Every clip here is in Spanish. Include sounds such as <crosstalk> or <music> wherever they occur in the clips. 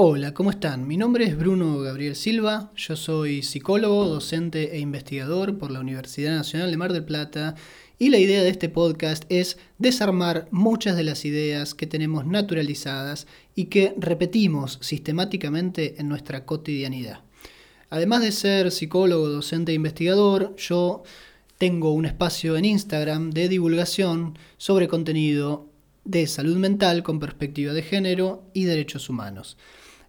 Hola, ¿cómo están? Mi nombre es Bruno Gabriel Silva, yo soy psicólogo, docente e investigador por la Universidad Nacional de Mar del Plata y la idea de este podcast es desarmar muchas de las ideas que tenemos naturalizadas y que repetimos sistemáticamente en nuestra cotidianidad. Además de ser psicólogo, docente e investigador, yo tengo un espacio en Instagram de divulgación sobre contenido de salud mental con perspectiva de género y derechos humanos.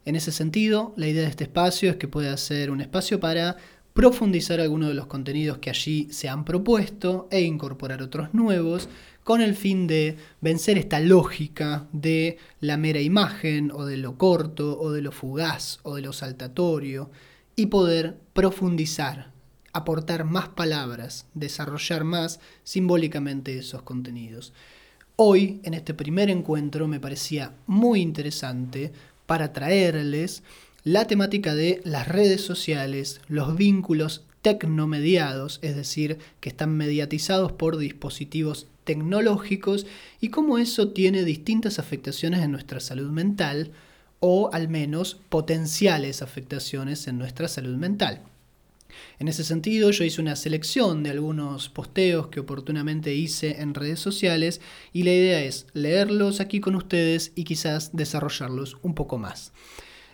En ese sentido, la idea de este espacio es que pueda ser un espacio para profundizar algunos de los contenidos que allí se han propuesto e incorporar otros nuevos con el fin de vencer esta lógica de la mera imagen o de lo corto o de lo fugaz o de lo saltatorio y poder profundizar, aportar más palabras, desarrollar más simbólicamente esos contenidos. Hoy, en este primer encuentro, me parecía muy interesante para traerles la temática de las redes sociales, los vínculos tecnomediados, es decir, que están mediatizados por dispositivos tecnológicos y cómo eso tiene distintas afectaciones en nuestra salud mental o al menos potenciales afectaciones en nuestra salud mental. En ese sentido, yo hice una selección de algunos posteos que oportunamente hice en redes sociales y la idea es leerlos aquí con ustedes y quizás desarrollarlos un poco más.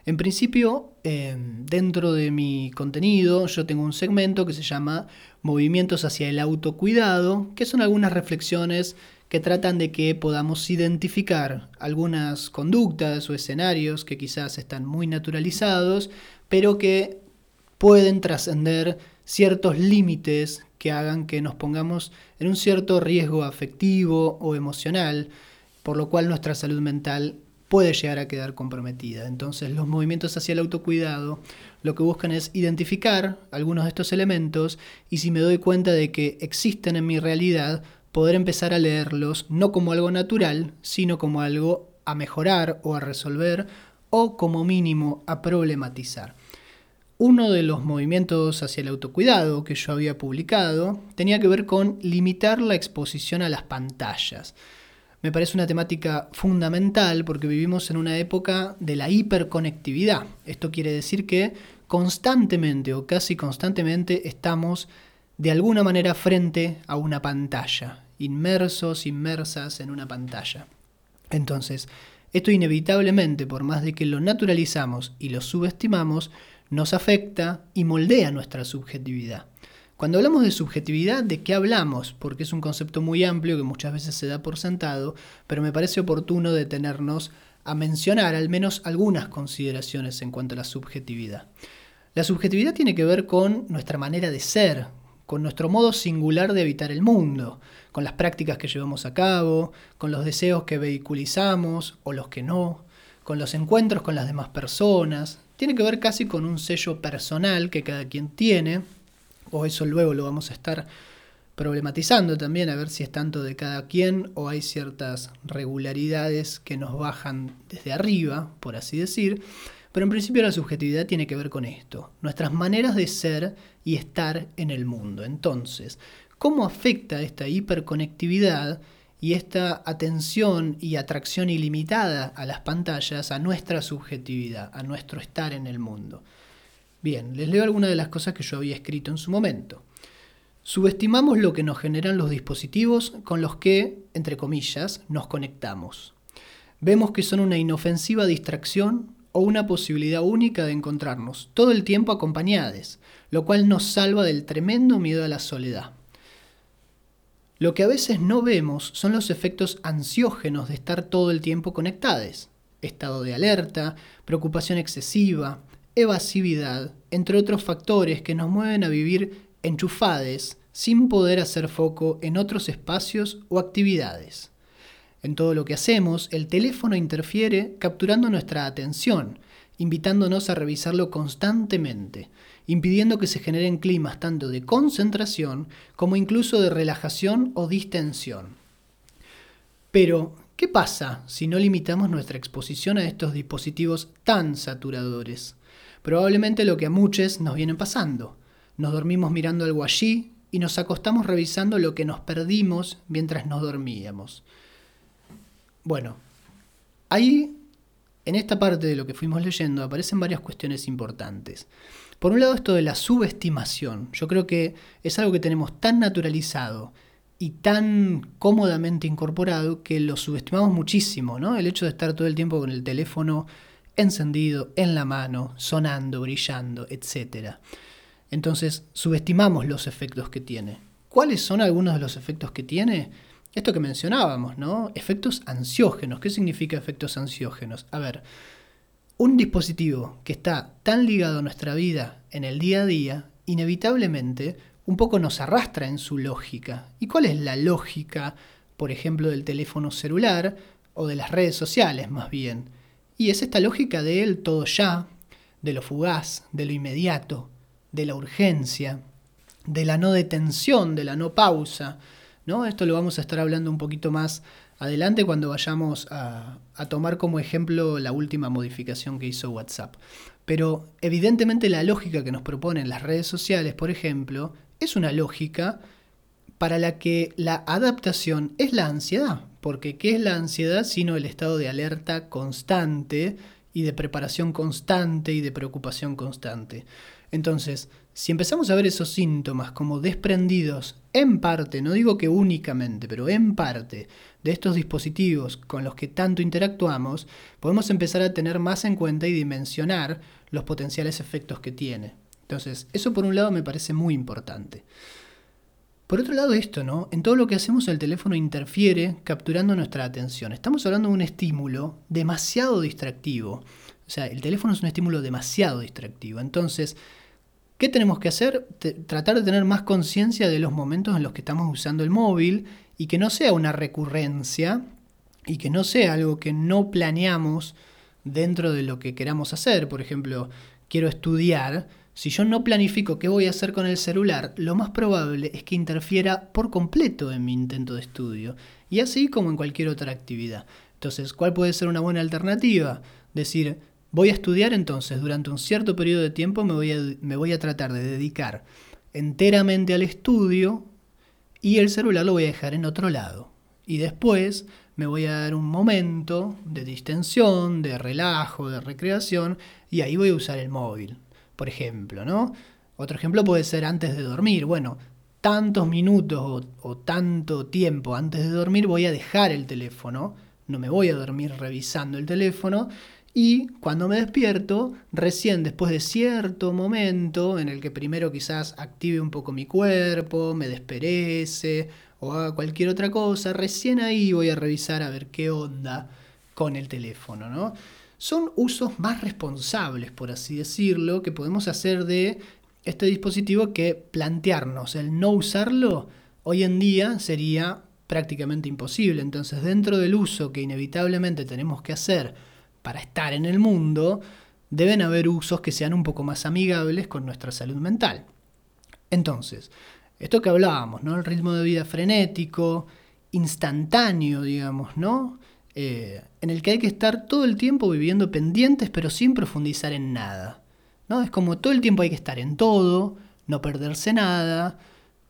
En principio, em, dentro de mi contenido, yo tengo un segmento que se llama Movimientos hacia el autocuidado, que son algunas reflexiones que tratan de que podamos identificar algunas conductas o escenarios que quizás están muy naturalizados, pero que pueden trascender ciertos límites que hagan que nos pongamos en un cierto riesgo afectivo o emocional, por lo cual nuestra salud mental puede llegar a quedar comprometida. Entonces los movimientos hacia el autocuidado lo que buscan es identificar algunos de estos elementos y si me doy cuenta de que existen en mi realidad, poder empezar a leerlos no como algo natural, sino como algo a mejorar o a resolver o como mínimo a problematizar. Uno de los movimientos hacia el autocuidado que yo había publicado tenía que ver con limitar la exposición a las pantallas. Me parece una temática fundamental porque vivimos en una época de la hiperconectividad. Esto quiere decir que constantemente o casi constantemente estamos de alguna manera frente a una pantalla, inmersos, inmersas en una pantalla. Entonces, esto inevitablemente, por más de que lo naturalizamos y lo subestimamos, nos afecta y moldea nuestra subjetividad. Cuando hablamos de subjetividad, ¿de qué hablamos? Porque es un concepto muy amplio que muchas veces se da por sentado, pero me parece oportuno detenernos a mencionar al menos algunas consideraciones en cuanto a la subjetividad. La subjetividad tiene que ver con nuestra manera de ser, con nuestro modo singular de habitar el mundo, con las prácticas que llevamos a cabo, con los deseos que vehiculizamos o los que no, con los encuentros con las demás personas, tiene que ver casi con un sello personal que cada quien tiene, o eso luego lo vamos a estar problematizando también, a ver si es tanto de cada quien o hay ciertas regularidades que nos bajan desde arriba, por así decir. Pero en principio la subjetividad tiene que ver con esto, nuestras maneras de ser y estar en el mundo. Entonces, ¿cómo afecta esta hiperconectividad y esta atención y atracción ilimitada a las pantallas a nuestra subjetividad, a nuestro estar en el mundo. Bien, les leo algunas de las cosas que yo había escrito en su momento. Subestimamos lo que nos generan los dispositivos con los que, entre comillas, nos conectamos. Vemos que son una inofensiva distracción o una posibilidad única de encontrarnos todo el tiempo acompañados, lo cual nos salva del tremendo miedo a la soledad. Lo que a veces no vemos son los efectos ansiógenos de estar todo el tiempo conectados. Estado de alerta, preocupación excesiva, evasividad, entre otros factores que nos mueven a vivir enchufades sin poder hacer foco en otros espacios o actividades. En todo lo que hacemos, el teléfono interfiere capturando nuestra atención, invitándonos a revisarlo constantemente, impidiendo que se generen climas tanto de concentración como incluso de relajación o distensión. Pero, ¿qué pasa si no limitamos nuestra exposición a estos dispositivos tan saturadores? Probablemente lo que a muchos nos viene pasando. Nos dormimos mirando algo allí y nos acostamos revisando lo que nos perdimos mientras nos dormíamos. Bueno, ahí en esta parte de lo que fuimos leyendo aparecen varias cuestiones importantes. Por un lado, esto de la subestimación. Yo creo que es algo que tenemos tan naturalizado y tan cómodamente incorporado que lo subestimamos muchísimo, ¿no? El hecho de estar todo el tiempo con el teléfono encendido, en la mano, sonando, brillando, etc. Entonces, subestimamos los efectos que tiene. ¿Cuáles son algunos de los efectos que tiene? Esto que mencionábamos, ¿no? Efectos ansiógenos. ¿Qué significa efectos ansiógenos? A ver, un dispositivo que está tan ligado a nuestra vida en el día a día, inevitablemente un poco nos arrastra en su lógica. ¿Y cuál es la lógica, por ejemplo, del teléfono celular o de las redes sociales más bien? Y es esta lógica del todo ya, de lo fugaz, de lo inmediato, de la urgencia, de la no detención, de la no pausa. ¿no? Esto lo vamos a estar hablando un poquito más adelante cuando vayamos a, tomar como ejemplo la última modificación que hizo WhatsApp. Pero evidentemente la lógica que nos proponen las redes sociales, por ejemplo, es una lógica para la que la adaptación es la ansiedad. Porque ¿qué es la ansiedad sino el estado de alerta constante y de preparación constante y de preocupación constante? Entonces, si empezamos a ver esos síntomas como desprendidos en parte, no digo que únicamente, pero en parte de estos dispositivos con los que tanto interactuamos, podemos empezar a tener más en cuenta y dimensionar los potenciales efectos que tiene. Entonces, eso por un lado me parece muy importante. Por otro lado, esto, ¿no? En todo lo que hacemos el teléfono interfiere capturando nuestra atención. Estamos hablando de un estímulo demasiado distractivo. O sea, el teléfono es un estímulo demasiado distractivo. Entonces, ¿qué tenemos que hacer? tratar de tener más conciencia de los momentos en los que estamos usando el móvil y que no sea una recurrencia y que no sea algo que no planeamos dentro de lo que queramos hacer. Por ejemplo, quiero estudiar si yo no planifico qué voy a hacer con el celular, lo más probable es que interfiera por completo en mi intento de estudio, y así como en cualquier otra actividad. Entonces, ¿cuál puede ser una buena alternativa? Decir, voy a estudiar entonces, durante un cierto periodo de tiempo me voy a, me voy a tratar de dedicar enteramente al estudio y el celular lo voy a dejar en otro lado. Y después me voy a dar un momento de distensión, de relajo, de recreación, y ahí voy a usar el móvil por ejemplo, ¿no? Otro ejemplo puede ser antes de dormir. Bueno, tantos minutos o, tanto tiempo antes de dormir voy a dejar el teléfono, no me voy a dormir revisando el teléfono y cuando me despierto, recién después de cierto momento en el que primero quizás active un poco mi cuerpo, me desperece o haga cualquier otra cosa, recién ahí voy a revisar a ver qué onda con el teléfono, ¿no? son usos más responsables, por así decirlo, que podemos hacer de este dispositivo que plantearnos el no usarlo hoy en día sería prácticamente imposible. Entonces, dentro del uso que inevitablemente tenemos que hacer para estar en el mundo, deben haber usos que sean un poco más amigables con nuestra salud mental. Entonces, esto que hablábamos, ¿no? El ritmo de vida frenético, instantáneo, digamos, ¿no? Eh, en el que hay que estar todo el tiempo viviendo pendientes pero sin profundizar en nada. ¿no? Es como todo el tiempo hay que estar en todo, no perderse nada,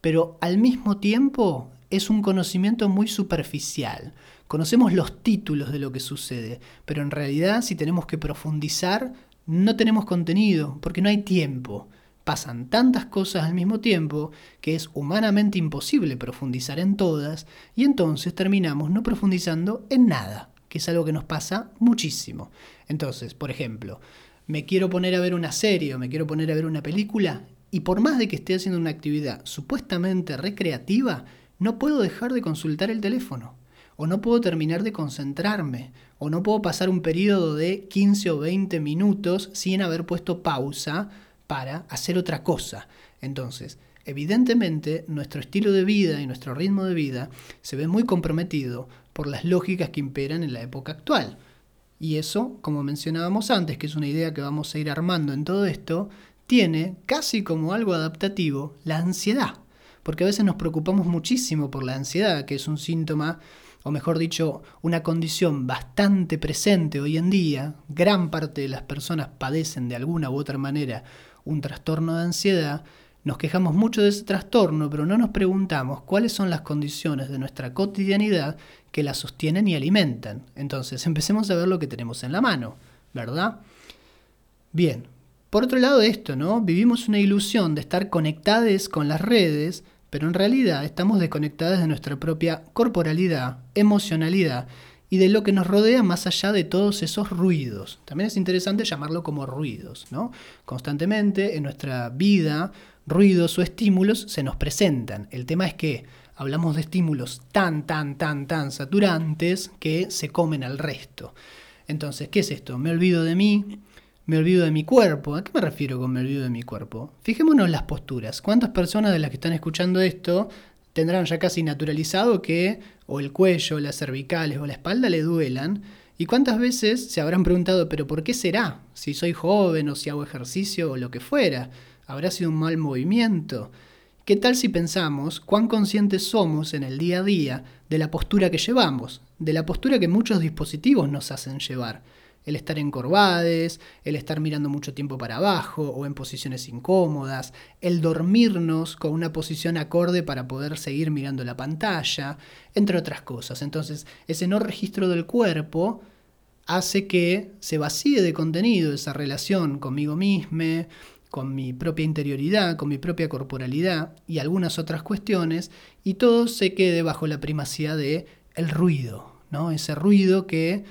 pero al mismo tiempo es un conocimiento muy superficial. Conocemos los títulos de lo que sucede, pero en realidad si tenemos que profundizar, no tenemos contenido, porque no hay tiempo. Pasan tantas cosas al mismo tiempo que es humanamente imposible profundizar en todas y entonces terminamos no profundizando en nada que es algo que nos pasa muchísimo. Entonces, por ejemplo, me quiero poner a ver una serie o me quiero poner a ver una película y por más de que esté haciendo una actividad supuestamente recreativa, no puedo dejar de consultar el teléfono, o no puedo terminar de concentrarme, o no puedo pasar un periodo de 15 o 20 minutos sin haber puesto pausa para hacer otra cosa. Entonces, evidentemente, nuestro estilo de vida y nuestro ritmo de vida se ve muy comprometido por las lógicas que imperan en la época actual. Y eso, como mencionábamos antes, que es una idea que vamos a ir armando en todo esto, tiene casi como algo adaptativo la ansiedad. Porque a veces nos preocupamos muchísimo por la ansiedad, que es un síntoma, o mejor dicho, una condición bastante presente hoy en día. Gran parte de las personas padecen de alguna u otra manera un trastorno de ansiedad. Nos quejamos mucho de ese trastorno, pero no nos preguntamos cuáles son las condiciones de nuestra cotidianidad que la sostienen y alimentan. Entonces, <laughs> empecemos a ver lo que tenemos en la mano, ¿verdad? Bien, por otro lado esto, ¿no? Vivimos una ilusión de estar conectados con las redes, pero en realidad estamos desconectados de nuestra propia corporalidad, emocionalidad y de lo que nos rodea más allá de todos esos ruidos. También es interesante llamarlo como ruidos, ¿no? Constantemente en nuestra vida ruidos o estímulos se nos presentan. El tema es que hablamos de estímulos tan, tan, tan, tan saturantes que se comen al resto. Entonces, ¿qué es esto? Me olvido de mí, me olvido de mi cuerpo. ¿A qué me refiero con me olvido de mi cuerpo? Fijémonos las posturas. ¿Cuántas personas de las que están escuchando esto tendrán ya casi naturalizado que o el cuello, las cervicales o la espalda le duelan? ¿Y cuántas veces se habrán preguntado, pero ¿por qué será? Si soy joven o si hago ejercicio o lo que fuera. ¿Habrá sido un mal movimiento? ¿Qué tal si pensamos cuán conscientes somos en el día a día de la postura que llevamos, de la postura que muchos dispositivos nos hacen llevar? El estar encorvades, el estar mirando mucho tiempo para abajo o en posiciones incómodas, el dormirnos con una posición acorde para poder seguir mirando la pantalla, entre otras cosas. Entonces, ese no registro del cuerpo hace que se vacíe de contenido esa relación conmigo mismo, con mi propia interioridad, con mi propia corporalidad y algunas otras cuestiones, y todo se quede bajo la primacía de el ruido, ¿no? Ese ruido que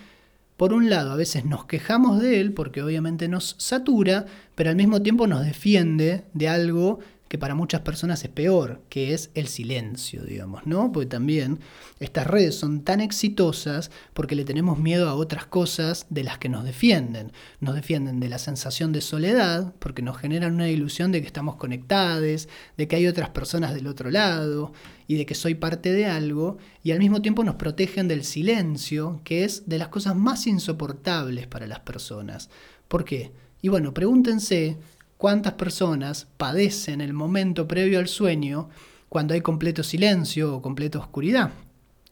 por un lado a veces nos quejamos de él porque obviamente nos satura, pero al mismo tiempo nos defiende de algo que para muchas personas es peor, que es el silencio, digamos, ¿no? Porque también estas redes son tan exitosas porque le tenemos miedo a otras cosas de las que nos defienden. Nos defienden de la sensación de soledad, porque nos generan una ilusión de que estamos conectados, de que hay otras personas del otro lado y de que soy parte de algo, y al mismo tiempo nos protegen del silencio, que es de las cosas más insoportables para las personas. ¿Por qué? Y bueno, pregúntense cuántas personas padecen el momento previo al sueño cuando hay completo silencio o completa oscuridad.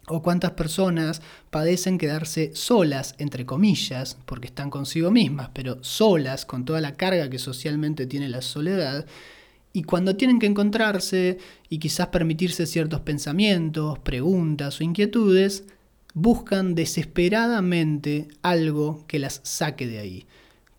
O cuántas personas padecen quedarse solas, entre comillas, porque están consigo mismas, pero solas con toda la carga que socialmente tiene la soledad. Y cuando tienen que encontrarse y quizás permitirse ciertos pensamientos, preguntas o inquietudes, buscan desesperadamente algo que las saque de ahí.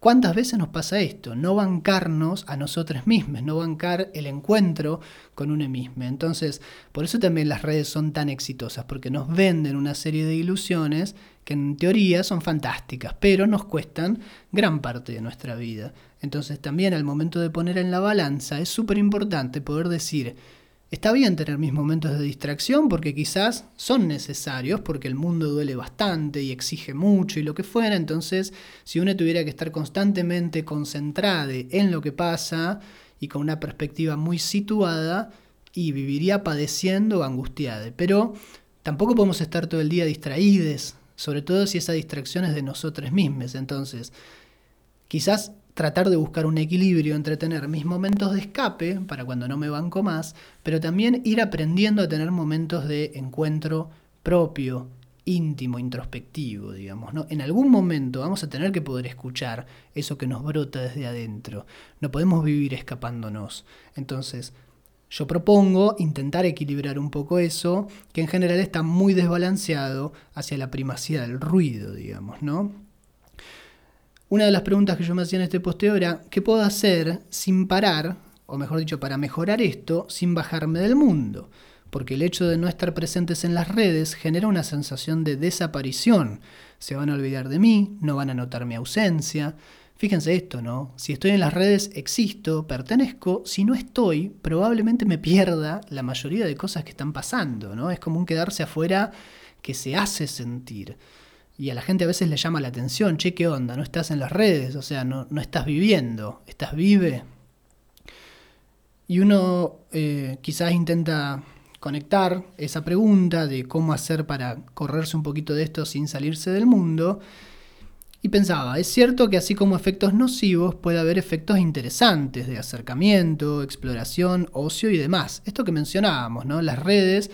¿Cuántas veces nos pasa esto? No bancarnos a nosotros mismos, no bancar el encuentro con uno mismo. Entonces, por eso también las redes son tan exitosas, porque nos venden una serie de ilusiones que en teoría son fantásticas, pero nos cuestan gran parte de nuestra vida. Entonces, también al momento de poner en la balanza es súper importante poder decir, Está bien tener mis momentos de distracción porque quizás son necesarios, porque el mundo duele bastante y exige mucho y lo que fuera, entonces si uno tuviera que estar constantemente concentrado en lo que pasa y con una perspectiva muy situada, y viviría padeciendo o angustiada. Pero tampoco podemos estar todo el día distraídos, sobre todo si esa distracción es de nosotros mismos. Entonces, quizás tratar de buscar un equilibrio entre tener mis momentos de escape para cuando no me banco más, pero también ir aprendiendo a tener momentos de encuentro propio, íntimo, introspectivo, digamos. ¿no? En algún momento vamos a tener que poder escuchar eso que nos brota desde adentro. No podemos vivir escapándonos. Entonces, yo propongo intentar equilibrar un poco eso, que en general está muy desbalanceado hacia la primacía del ruido, digamos, ¿no? Una de las preguntas que yo me hacía en este posteo era, ¿qué puedo hacer sin parar, o mejor dicho, para mejorar esto, sin bajarme del mundo? Porque el hecho de no estar presentes en las redes genera una sensación de desaparición. Se van a olvidar de mí, no van a notar mi ausencia. Fíjense esto, ¿no? Si estoy en las redes, existo, pertenezco. Si no estoy, probablemente me pierda la mayoría de cosas que están pasando, ¿no? Es como un quedarse afuera que se hace sentir. Y a la gente a veces le llama la atención, che, ¿qué onda? No estás en las redes, o sea, no, no estás viviendo, estás vive. Y uno eh, quizás intenta conectar esa pregunta de cómo hacer para correrse un poquito de esto sin salirse del mundo. Y pensaba, es cierto que así como efectos nocivos puede haber efectos interesantes de acercamiento, exploración, ocio y demás. Esto que mencionábamos, ¿no? Las redes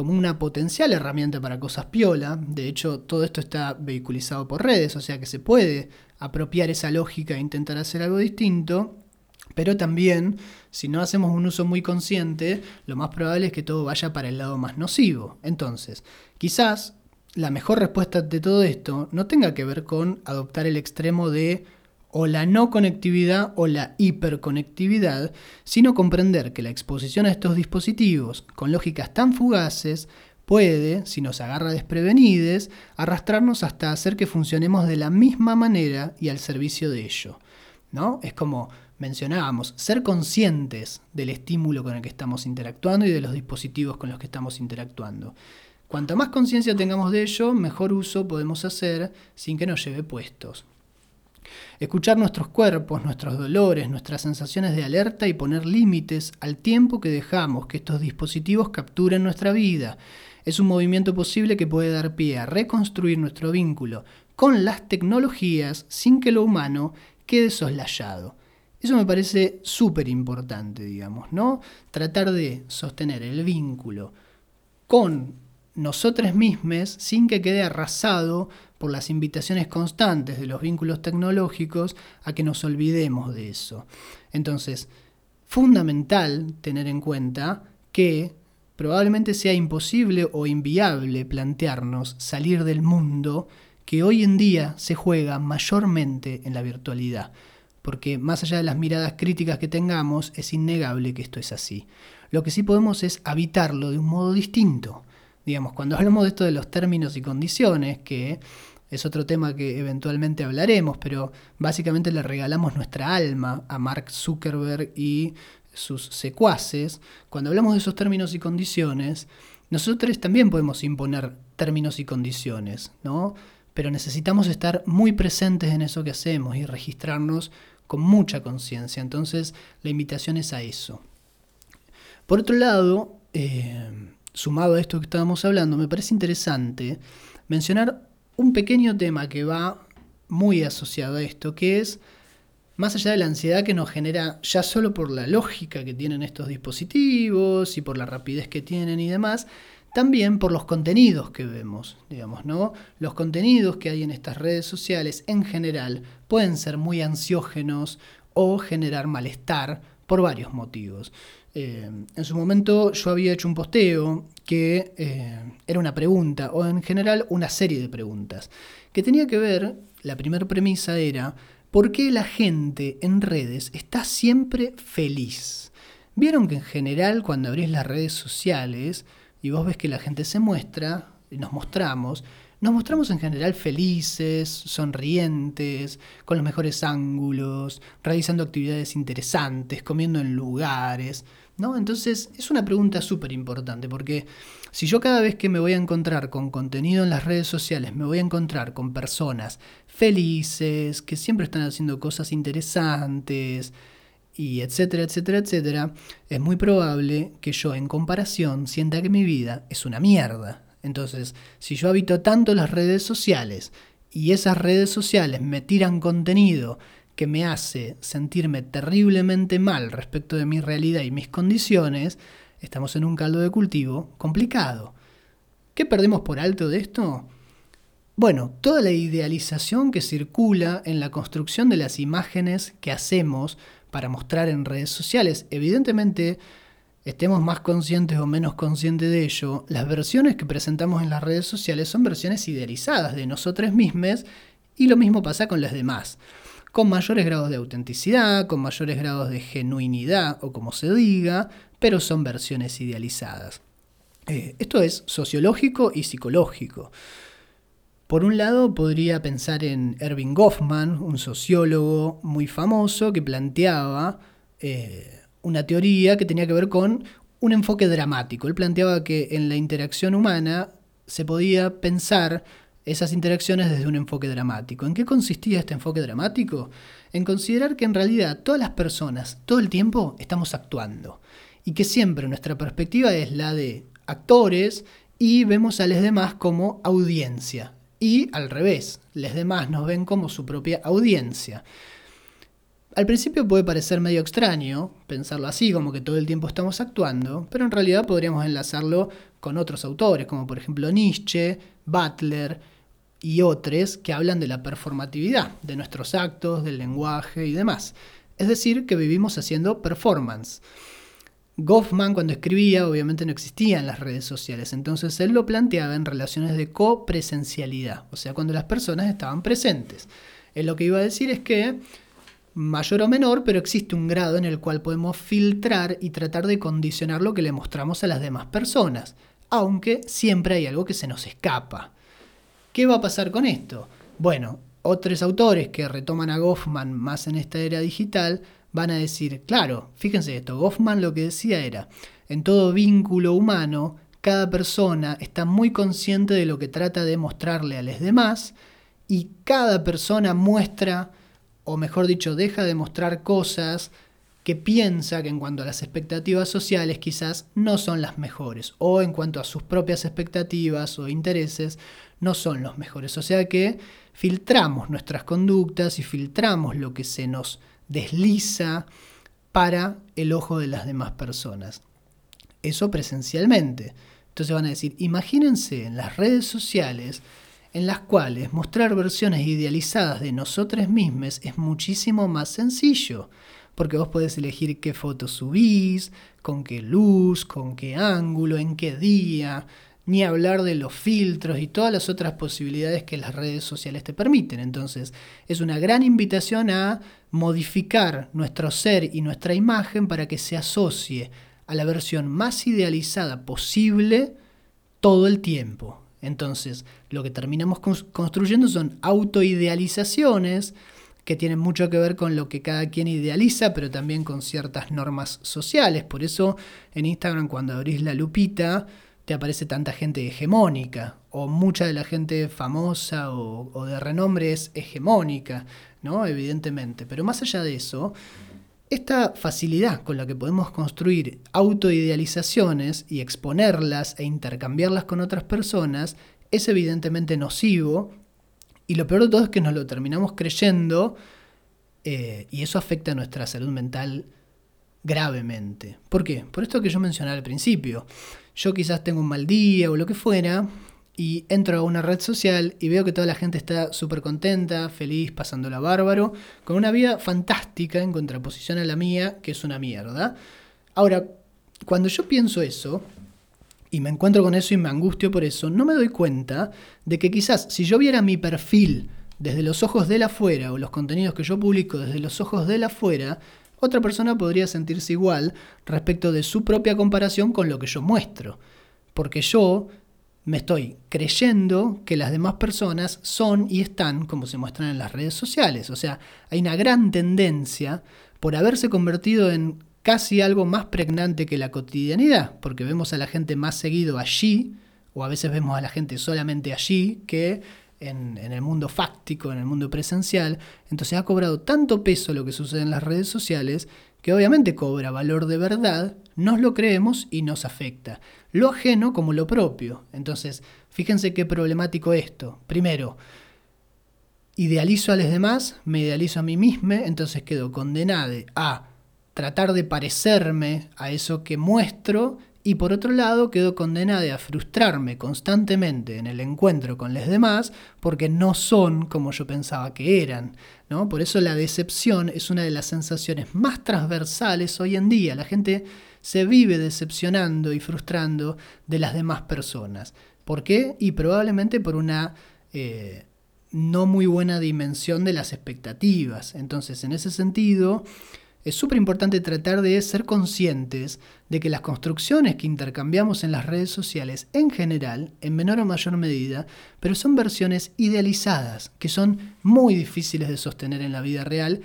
como una potencial herramienta para cosas piola. De hecho, todo esto está vehiculizado por redes, o sea que se puede apropiar esa lógica e intentar hacer algo distinto. Pero también, si no hacemos un uso muy consciente, lo más probable es que todo vaya para el lado más nocivo. Entonces, quizás la mejor respuesta de todo esto no tenga que ver con adoptar el extremo de o la no conectividad o la hiperconectividad, sino comprender que la exposición a estos dispositivos con lógicas tan fugaces puede, si nos agarra desprevenides, arrastrarnos hasta hacer que funcionemos de la misma manera y al servicio de ello. ¿no? Es como mencionábamos, ser conscientes del estímulo con el que estamos interactuando y de los dispositivos con los que estamos interactuando. Cuanto más conciencia tengamos de ello, mejor uso podemos hacer sin que nos lleve puestos. Escuchar nuestros cuerpos, nuestros dolores, nuestras sensaciones de alerta y poner límites al tiempo que dejamos que estos dispositivos capturen nuestra vida. Es un movimiento posible que puede dar pie a reconstruir nuestro vínculo con las tecnologías sin que lo humano quede soslayado. Eso me parece súper importante, digamos, ¿no? Tratar de sostener el vínculo con nosotros mismos sin que quede arrasado por las invitaciones constantes de los vínculos tecnológicos a que nos olvidemos de eso. Entonces, fundamental tener en cuenta que probablemente sea imposible o inviable plantearnos salir del mundo que hoy en día se juega mayormente en la virtualidad, porque más allá de las miradas críticas que tengamos, es innegable que esto es así. Lo que sí podemos es habitarlo de un modo distinto, Digamos, cuando hablamos de esto de los términos y condiciones, que es otro tema que eventualmente hablaremos, pero básicamente le regalamos nuestra alma a Mark Zuckerberg y sus secuaces, cuando hablamos de esos términos y condiciones, nosotros también podemos imponer términos y condiciones, ¿no? Pero necesitamos estar muy presentes en eso que hacemos y registrarnos con mucha conciencia. Entonces, la invitación es a eso. Por otro lado, eh, sumado a esto que estábamos hablando, me parece interesante mencionar un pequeño tema que va muy asociado a esto, que es, más allá de la ansiedad que nos genera ya solo por la lógica que tienen estos dispositivos y por la rapidez que tienen y demás, también por los contenidos que vemos, digamos, ¿no? Los contenidos que hay en estas redes sociales en general pueden ser muy ansiógenos o generar malestar por varios motivos. Eh, en su momento yo había hecho un posteo que eh, era una pregunta, o en general una serie de preguntas, que tenía que ver, la primera premisa era, ¿por qué la gente en redes está siempre feliz? Vieron que en general cuando abrís las redes sociales y vos ves que la gente se muestra, y nos mostramos, nos mostramos en general felices, sonrientes, con los mejores ángulos, realizando actividades interesantes, comiendo en lugares. ¿No? Entonces es una pregunta súper importante porque si yo cada vez que me voy a encontrar con contenido en las redes sociales me voy a encontrar con personas felices, que siempre están haciendo cosas interesantes, y etcétera, etcétera, etcétera, es muy probable que yo en comparación sienta que mi vida es una mierda. Entonces, si yo habito tanto las redes sociales y esas redes sociales me tiran contenido que me hace sentirme terriblemente mal respecto de mi realidad y mis condiciones, estamos en un caldo de cultivo complicado. ¿Qué perdemos por alto de esto? Bueno, toda la idealización que circula en la construcción de las imágenes que hacemos para mostrar en redes sociales. Evidentemente, estemos más conscientes o menos conscientes de ello, las versiones que presentamos en las redes sociales son versiones idealizadas de nosotros mismos y lo mismo pasa con las demás, con mayores grados de autenticidad, con mayores grados de genuinidad o como se diga, pero son versiones idealizadas. Eh, esto es sociológico y psicológico. Por un lado, podría pensar en Erving Goffman, un sociólogo muy famoso que planteaba eh, una teoría que tenía que ver con un enfoque dramático. Él planteaba que en la interacción humana se podía pensar esas interacciones desde un enfoque dramático. ¿En qué consistía este enfoque dramático? En considerar que en realidad todas las personas, todo el tiempo, estamos actuando. Y que siempre nuestra perspectiva es la de actores y vemos a los demás como audiencia. Y al revés, los demás nos ven como su propia audiencia. Al principio puede parecer medio extraño pensarlo así, como que todo el tiempo estamos actuando, pero en realidad podríamos enlazarlo con otros autores, como por ejemplo Nietzsche, Butler y otros que hablan de la performatividad, de nuestros actos, del lenguaje y demás. Es decir, que vivimos haciendo performance. Goffman cuando escribía obviamente no existían las redes sociales, entonces él lo planteaba en relaciones de copresencialidad, o sea, cuando las personas estaban presentes. Él lo que iba a decir es que mayor o menor, pero existe un grado en el cual podemos filtrar y tratar de condicionar lo que le mostramos a las demás personas, aunque siempre hay algo que se nos escapa. ¿Qué va a pasar con esto? Bueno, otros autores que retoman a Goffman más en esta era digital van a decir, claro, fíjense esto, Goffman lo que decía era, en todo vínculo humano, cada persona está muy consciente de lo que trata de mostrarle a los demás y cada persona muestra, o mejor dicho, deja de mostrar cosas que piensa que en cuanto a las expectativas sociales quizás no son las mejores, o en cuanto a sus propias expectativas o intereses no son los mejores. O sea que filtramos nuestras conductas y filtramos lo que se nos desliza para el ojo de las demás personas. Eso presencialmente. Entonces van a decir, imagínense en las redes sociales en las cuales mostrar versiones idealizadas de nosotros mismos es muchísimo más sencillo, porque vos podés elegir qué fotos subís, con qué luz, con qué ángulo, en qué día, ni hablar de los filtros y todas las otras posibilidades que las redes sociales te permiten. Entonces, es una gran invitación a modificar nuestro ser y nuestra imagen para que se asocie a la versión más idealizada posible todo el tiempo. Entonces, lo que terminamos construyendo son autoidealizaciones que tienen mucho que ver con lo que cada quien idealiza, pero también con ciertas normas sociales. Por eso en Instagram cuando abrís la lupita te aparece tanta gente hegemónica, o mucha de la gente famosa o, de renombre es hegemónica. ¿no? Evidentemente. Pero más allá de eso, esta facilidad con la que podemos construir autoidealizaciones y exponerlas e intercambiarlas con otras personas es evidentemente nocivo y lo peor de todo es que nos lo terminamos creyendo eh, y eso afecta a nuestra salud mental gravemente. ¿Por qué? Por esto que yo mencioné al principio. Yo quizás tengo un mal día o lo que fuera y entro a una red social y veo que toda la gente está súper contenta, feliz, pasándola bárbaro, con una vida fantástica en contraposición a la mía, que es una mierda. Ahora, cuando yo pienso eso, y me encuentro con eso y me angustio por eso, no me doy cuenta de que quizás si yo viera mi perfil desde los ojos de la afuera o los contenidos que yo publico desde los ojos de la afuera, otra persona podría sentirse igual respecto de su propia comparación con lo que yo muestro. Porque yo me estoy creyendo que las demás personas son y están como se muestran en las redes sociales. O sea, hay una gran tendencia por haberse convertido en casi algo más pregnante que la cotidianidad, porque vemos a la gente más seguido allí, o a veces vemos a la gente solamente allí, que en, el mundo fáctico, en el mundo presencial. Entonces ha cobrado tanto peso lo que sucede en las redes sociales que obviamente cobra valor de verdad, nos lo creemos y nos afecta. Lo ajeno como lo propio. Entonces, fíjense qué problemático esto. Primero, idealizo a los demás, me idealizo a mí mismo, entonces quedo condenado a tratar de parecerme a eso que muestro y por otro lado quedo condenada a frustrarme constantemente en el encuentro con los demás porque no son como yo pensaba que eran. ¿no? Por eso la decepción es una de las sensaciones más transversales hoy en día. La gente se vive decepcionando y frustrando de las demás personas. ¿Por qué? Y probablemente por una eh, no muy buena dimensión de las expectativas. Entonces, en ese sentido, es súper importante tratar de ser conscientes de que las construcciones que intercambiamos en las redes sociales en general, en menor o mayor medida, pero son versiones idealizadas, que son muy difíciles de sostener en la vida real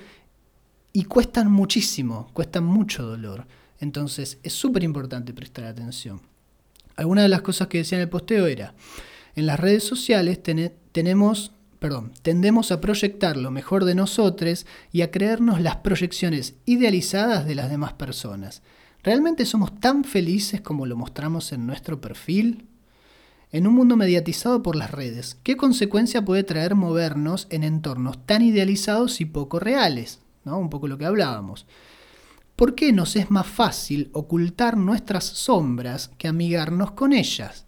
y cuestan muchísimo, cuestan mucho dolor. Entonces es súper importante prestar atención. Alguna de las cosas que decía en el posteo era, en las redes sociales tenemos perdón, tendemos a proyectar lo mejor de nosotros y a creernos las proyecciones idealizadas de las demás personas. ¿Realmente somos tan felices como lo mostramos en nuestro perfil? En un mundo mediatizado por las redes, ¿qué consecuencia puede traer movernos en entornos tan idealizados y poco reales? ¿No? Un poco lo que hablábamos. ¿Por qué nos es más fácil ocultar nuestras sombras que amigarnos con ellas?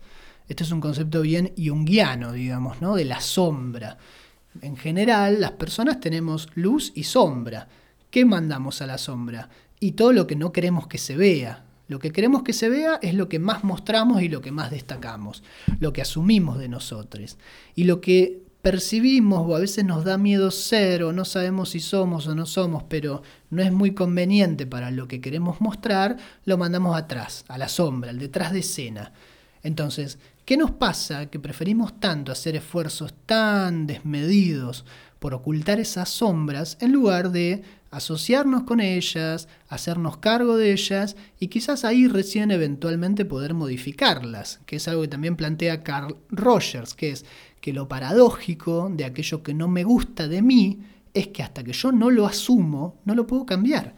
Este es un concepto bien junguiano, digamos, ¿no? De la sombra. En general, las personas tenemos luz y sombra. ¿qué mandamos a la sombra? Y todo lo que no queremos que se vea. Lo que queremos que se vea es lo que más mostramos y lo que más destacamos, lo que asumimos de nosotros. Y lo que percibimos o a veces nos da miedo ser o no sabemos si somos o no somos, pero no es muy conveniente para lo que queremos mostrar, lo mandamos atrás, a la sombra, al detrás de escena. Entonces, ¿qué nos pasa que preferimos tanto hacer esfuerzos tan desmedidos por ocultar esas sombras en lugar de asociarnos con ellas, hacernos cargo de ellas y quizás ahí recién eventualmente poder modificarlas, que es algo que también plantea Carl Rogers, que es que lo paradójico de aquello que no me gusta de mí es que hasta que yo no lo asumo, no lo puedo cambiar.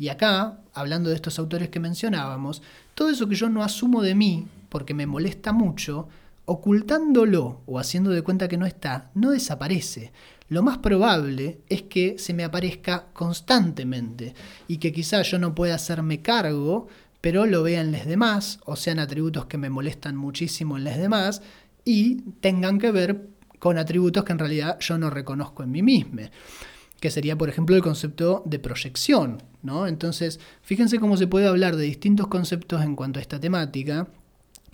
Y acá, hablando de estos autores que mencionábamos, todo eso que yo no asumo de mí, porque me molesta mucho, ocultándolo o haciendo de cuenta que no está, no desaparece. Lo más probable es que se me aparezca constantemente y que quizás yo no pueda hacerme cargo, pero lo vean los demás, o sean atributos que me molestan muchísimo en los demás, y tengan que ver con atributos que en realidad yo no reconozco en mí mismo, que sería por ejemplo el concepto de proyección, ¿no? Entonces, fíjense cómo se puede hablar de distintos conceptos en cuanto a esta temática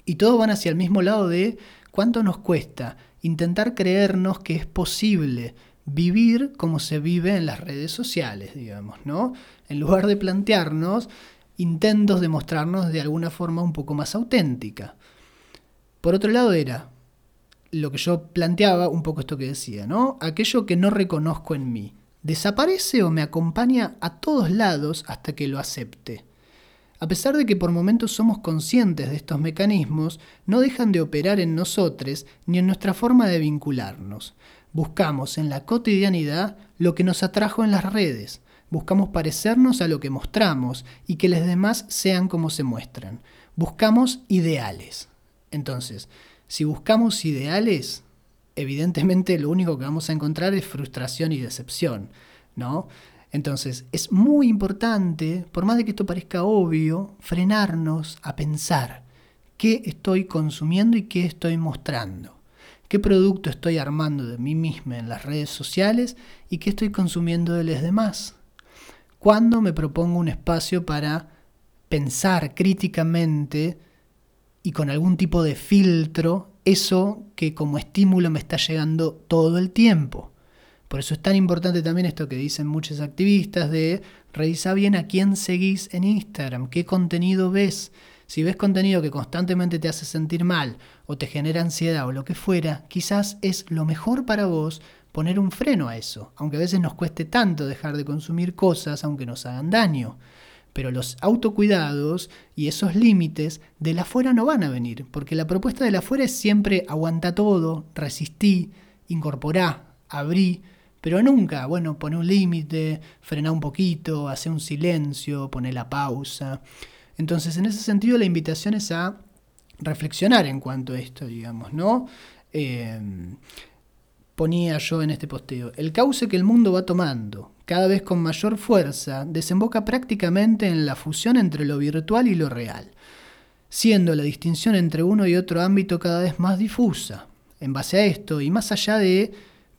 y todos van hacia el mismo lado de cuánto nos cuesta intentar creernos que es posible vivir como se vive en las redes sociales, digamos, ¿no? En lugar de plantearnos intentos de mostrarnos de alguna forma un poco más auténtica. Por otro lado era, lo que yo planteaba, un poco esto que decía, ¿no? Aquello que no reconozco en mí, ¿desaparece o me acompaña a todos lados hasta que lo acepte? A pesar de que por momentos somos conscientes de estos mecanismos, no dejan de operar en nosotros ni en nuestra forma de vincularnos. Buscamos en la cotidianidad lo que nos atrajo en las redes. Buscamos parecernos a lo que mostramos y que los demás sean como se muestran. Buscamos ideales. Entonces, si buscamos ideales, evidentemente lo único que vamos a encontrar es frustración y decepción, ¿no? Entonces, es muy importante, por más de que esto parezca obvio, frenarnos a pensar qué estoy consumiendo y qué estoy mostrando. ¿Qué producto estoy armando de mí misma en las redes sociales y qué estoy consumiendo de los demás? ¿Cuándo me propongo un espacio para pensar críticamente y con algún tipo de filtro eso que como estímulo me está llegando todo el tiempo. Por eso es tan importante también esto que dicen muchos activistas de revisar bien a quién seguís en Instagram, qué contenido ves. Si ves contenido que constantemente te hace sentir mal o te genera ansiedad o lo que fuera, quizás es lo mejor para vos poner un freno a eso, aunque a veces nos cueste tanto dejar de consumir cosas aunque nos hagan daño. Pero los autocuidados y esos límites de la afuera no van a venir, porque la propuesta de la afuera es siempre aguanta todo, resistí, incorporá, abrí, pero nunca, bueno, pone un límite, frena un poquito, hace un silencio, pone la pausa. Entonces, en ese sentido, la invitación es a reflexionar en cuanto a esto, digamos, ¿no? Eh, ponía yo en este posteo, el cauce que el mundo va tomando, cada vez con mayor fuerza, desemboca prácticamente en la fusión entre lo virtual y lo real, siendo la distinción entre uno y otro ámbito cada vez más difusa. En base a esto, y más allá de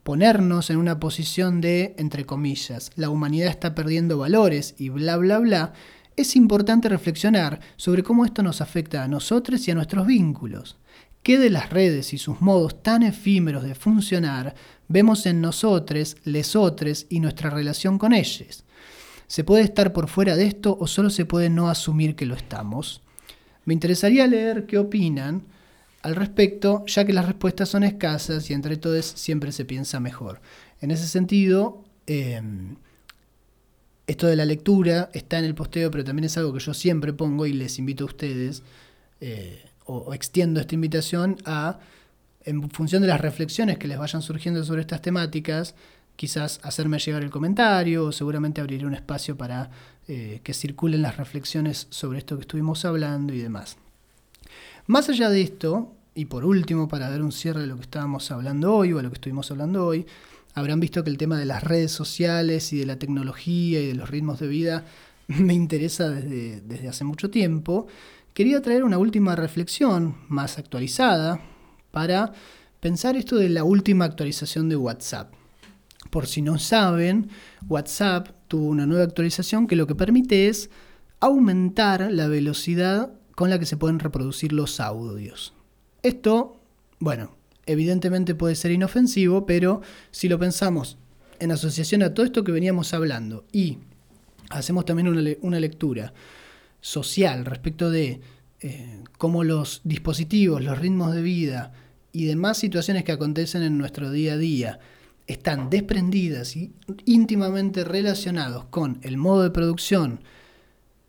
ponernos en una posición de, entre comillas, la humanidad está perdiendo valores y bla, bla, bla, es importante reflexionar sobre cómo esto nos afecta a nosotros y a nuestros vínculos. ¿Qué de las redes y sus modos tan efímeros de funcionar vemos en nosotros, lesotres y nuestra relación con ellos? ¿Se puede estar por fuera de esto o solo se puede no asumir que lo estamos? Me interesaría leer qué opinan al respecto, ya que las respuestas son escasas y entre todos siempre se piensa mejor. En ese sentido, em, esto de la lectura está en el posteo, pero también es algo que yo siempre pongo y les invito a ustedes. Eh, o, extiendo esta invitación a, en función de las reflexiones que les vayan surgiendo sobre estas temáticas, quizás hacerme llegar el comentario o seguramente abriré un espacio para eh, que circulen las reflexiones sobre esto que estuvimos hablando y demás. Más allá de esto, y por último, para dar un cierre a lo que estábamos hablando hoy o a lo que estuvimos hablando hoy, habrán visto que el tema de las redes sociales y de la tecnología y de los ritmos de vida <laughs> me interesa desde, desde hace mucho tiempo quería traer una última reflexión más actualizada para pensar esto de la última actualización de WhatsApp. Por si no saben, WhatsApp tuvo una nueva actualización que lo que permite es aumentar la velocidad con la que se pueden reproducir los audios. Esto, bueno, evidentemente puede ser inofensivo, pero si lo pensamos en asociación a todo esto que veníamos hablando y hacemos también una, lectura social respecto de eh, cómo los dispositivos, los ritmos de vida y demás situaciones que acontecen en nuestro día a día están desprendidas y íntimamente relacionados con el modo de producción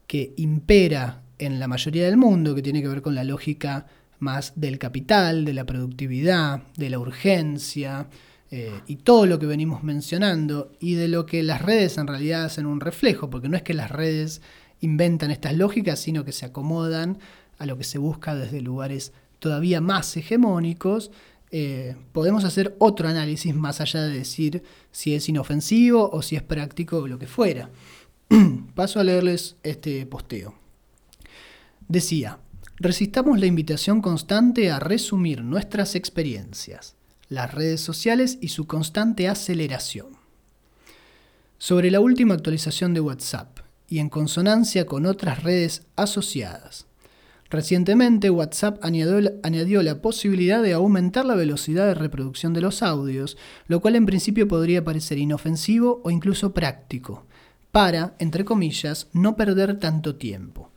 que impera en la mayoría del mundo, que tiene que ver con la lógica más del capital, de la productividad, de la urgencia eh, y todo lo que venimos mencionando y de lo que las redes en realidad hacen un reflejo, porque no es que las redes inventan estas lógicas, sino que se acomodan a lo que se busca desde lugares todavía más hegemónicos, eh, podemos hacer otro análisis más allá de decir si es inofensivo o si es práctico o lo que fuera. <clears throat> Paso a leerles este posteo. Decía, resistamos la invitación constante a resumir nuestras experiencias, las redes sociales y su constante aceleración. Sobre la última actualización de WhatsApp y en consonancia con otras redes asociadas, Recientemente WhatsApp añadió, la posibilidad de aumentar la velocidad de reproducción de los audios, lo cual en principio podría parecer inofensivo o incluso práctico, para, entre comillas, no perder tanto tiempo.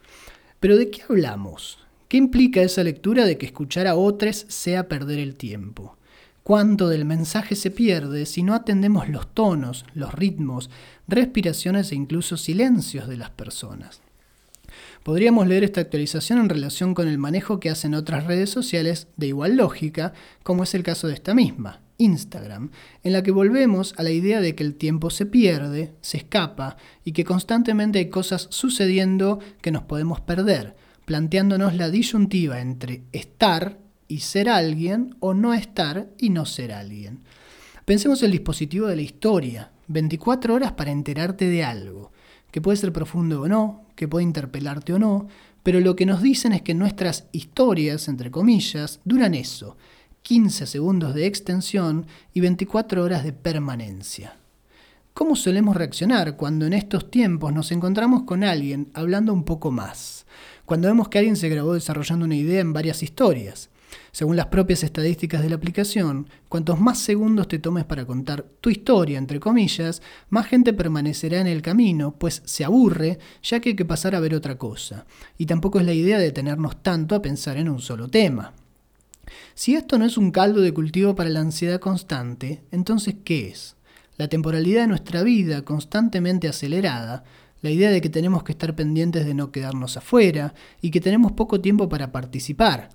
Pero ¿de qué hablamos? ¿Qué implica esa lectura de que escuchar a otros sea perder el tiempo? ¿Cuánto del mensaje se pierde si no atendemos los tonos, los ritmos, respiraciones e incluso silencios de las personas? Podríamos leer esta actualización en relación con el manejo que hacen otras redes sociales de igual lógica, como es el caso de esta misma, Instagram, en la que volvemos a la idea de que el tiempo se pierde, se escapa y que constantemente hay cosas sucediendo que nos podemos perder, planteándonos la disyuntiva entre estar y ser alguien o no estar y no ser alguien. Pensemos el dispositivo de la historia, 24 horas para enterarte de algo, que puede ser profundo o no, que puede interpelarte o no, pero lo que nos dicen es que nuestras historias, entre comillas, duran eso, 15 segundos de extensión y 24 horas de permanencia. ¿Cómo solemos reaccionar cuando en estos tiempos nos encontramos con alguien hablando un poco más? Cuando vemos que alguien se grabó desarrollando una idea en varias historias. Según las propias estadísticas de la aplicación, cuantos más segundos te tomes para contar tu historia, entre comillas, más gente permanecerá en el camino, pues se aburre, ya que hay que pasar a ver otra cosa. Y tampoco es la idea de tenernos tanto a pensar en un solo tema. Si esto no es un caldo de cultivo para la ansiedad constante, entonces ¿qué es? La temporalidad de nuestra vida constantemente acelerada, la idea de que tenemos que estar pendientes de no quedarnos afuera y que tenemos poco tiempo para participar,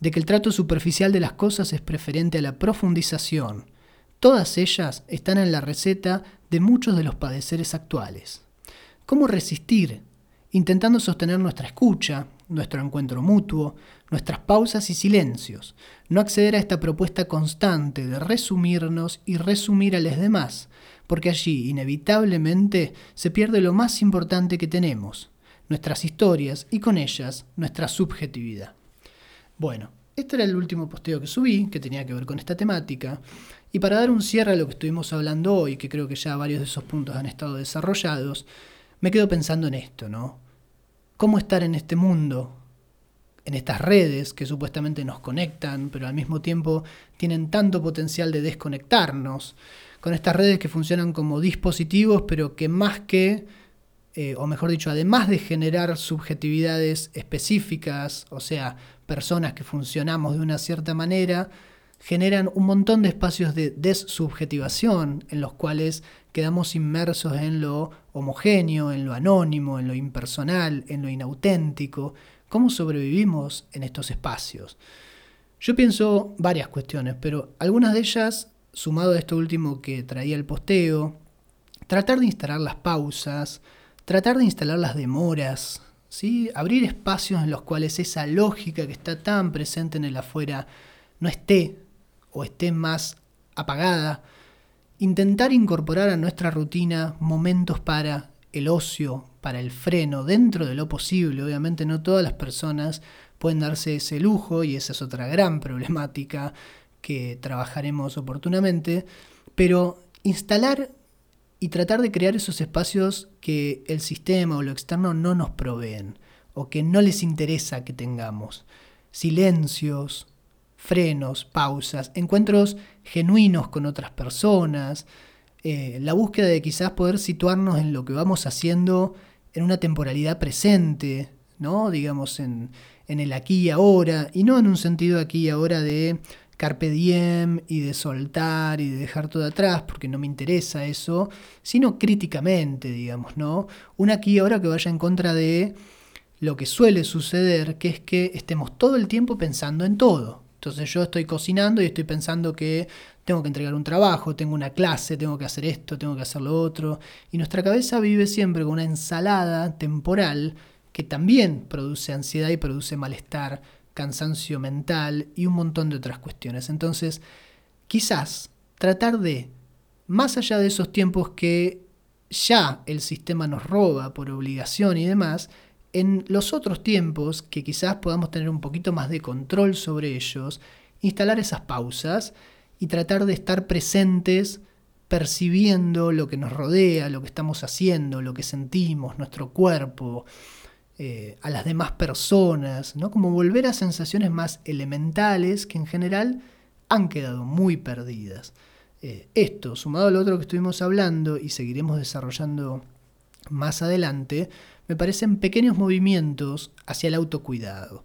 de que el trato superficial de las cosas es preferente a la profundización. Todas ellas están en la receta de muchos de los padeceres actuales. ¿Cómo resistir? Intentando sostener nuestra escucha, nuestro encuentro mutuo, nuestras pausas y silencios, no acceder a esta propuesta constante de resumirnos y resumir a los demás, porque allí inevitablemente se pierde lo más importante que tenemos, nuestras historias y con ellas nuestra subjetividad. Bueno, este era el último posteo que subí, que tenía que ver con esta temática. Y para dar un cierre a lo que estuvimos hablando hoy, que creo que ya varios de esos puntos han estado desarrollados, me quedo pensando en esto, ¿no? ¿Cómo estar en este mundo, en estas redes que supuestamente nos conectan, pero al mismo tiempo tienen tanto potencial de desconectarnos? Con estas redes que funcionan como dispositivos, pero que más que eh, o mejor dicho, además de generar subjetividades específicas, o sea, personas que funcionamos de una cierta manera, generan un montón de espacios de desubjetivación en los cuales quedamos inmersos en lo homogéneo, en lo anónimo, en lo impersonal, en lo inauténtico. ¿Cómo sobrevivimos en estos espacios? Yo pienso varias cuestiones, pero algunas de ellas, sumado a esto último que traía el posteo, tratar de instalar las pausas, tratar de instalar las demoras, ¿sí? abrir espacios en los cuales esa lógica que está tan presente en el afuera no esté o esté más apagada, intentar incorporar a nuestra rutina momentos para el ocio, para el freno, dentro de lo posible. Obviamente no todas las personas pueden darse ese lujo y esa es otra gran problemática que trabajaremos oportunamente, pero instalar y tratar de crear esos espacios que el sistema o lo externo no nos proveen o que no les interesa que tengamos. Silencios, frenos, pausas, encuentros genuinos con otras personas, eh, la búsqueda de quizás poder situarnos en lo que vamos haciendo en una temporalidad presente, ¿no? Digamos, en, en el aquí y ahora, y no en un sentido aquí y ahora de carpe diem y de soltar y de dejar todo atrás, porque no me interesa eso, sino críticamente, digamos, ¿no? Un aquí y ahora que vaya en contra de lo que suele suceder, que es que estemos todo el tiempo pensando en todo. Entonces yo estoy cocinando y estoy pensando que tengo que entregar un trabajo, tengo una clase, tengo que hacer esto, tengo que hacer lo otro. Y nuestra cabeza vive siempre con una ensalada temporal que también produce ansiedad y produce malestar, cansancio mental y un montón de otras cuestiones. Entonces, quizás tratar de, más allá de esos tiempos que ya el sistema nos roba por obligación y demás, en los otros tiempos, que quizás podamos tener un poquito más de control sobre ellos, instalar esas pausas y tratar de estar presentes percibiendo lo que nos rodea, lo que estamos haciendo, lo que sentimos, nuestro cuerpo, eh, a las demás personas, ¿no? Como volver a sensaciones más elementales que en general han quedado muy perdidas. Eh, esto, sumado al otro que estuvimos hablando y seguiremos desarrollando más adelante, me parecen pequeños movimientos hacia el autocuidado.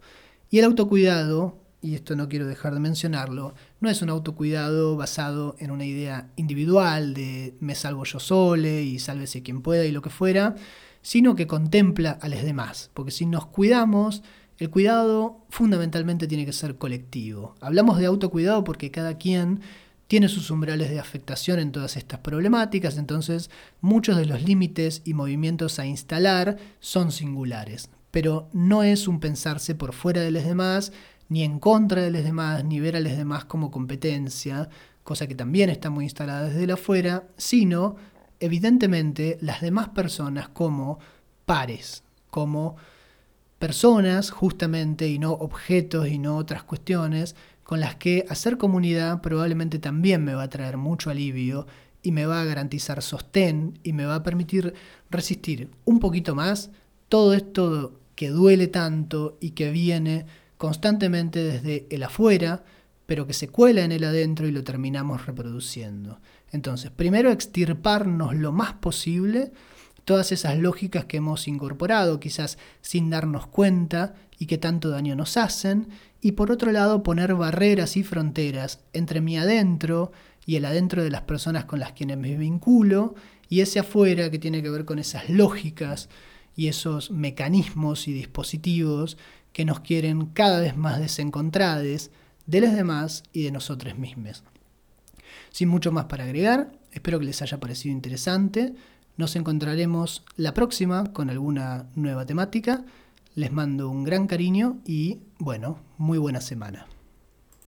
Y el autocuidado, y esto no quiero dejar de mencionarlo, no es un autocuidado basado en una idea individual de me salvo yo sole y sálvese quien pueda y lo que fuera, sino que contempla a los demás. Porque si nos cuidamos, el cuidado fundamentalmente tiene que ser colectivo. Hablamos de autocuidado porque cada quien tiene sus umbrales de afectación en todas estas problemáticas, entonces muchos de los límites y movimientos a instalar son singulares, pero no es un pensarse por fuera de los demás, ni en contra de los demás, ni ver a los demás como competencia, cosa que también está muy instalada desde el afuera, sino, evidentemente, las demás personas como pares, como personas justamente y no objetos y no otras cuestiones con las que hacer comunidad probablemente también me va a traer mucho alivio y me va a garantizar sostén y me va a permitir resistir un poquito más todo esto que duele tanto y que viene constantemente desde el afuera, pero que se cuela en el adentro y lo terminamos reproduciendo. Entonces, primero extirparnos lo más posible todas esas lógicas que hemos incorporado, quizás sin darnos cuenta y que tanto daño nos hacen, y por otro lado poner barreras y fronteras entre mi adentro y el adentro de las personas con las quienes me vinculo, y ese afuera que tiene que ver con esas lógicas y esos mecanismos y dispositivos que nos quieren cada vez más desencontrades de los demás y de nosotros mismos. Sin mucho más para agregar, espero que les haya parecido interesante. Nos encontraremos la próxima con alguna nueva temática. Les mando un gran cariño y, bueno, muy buena semana.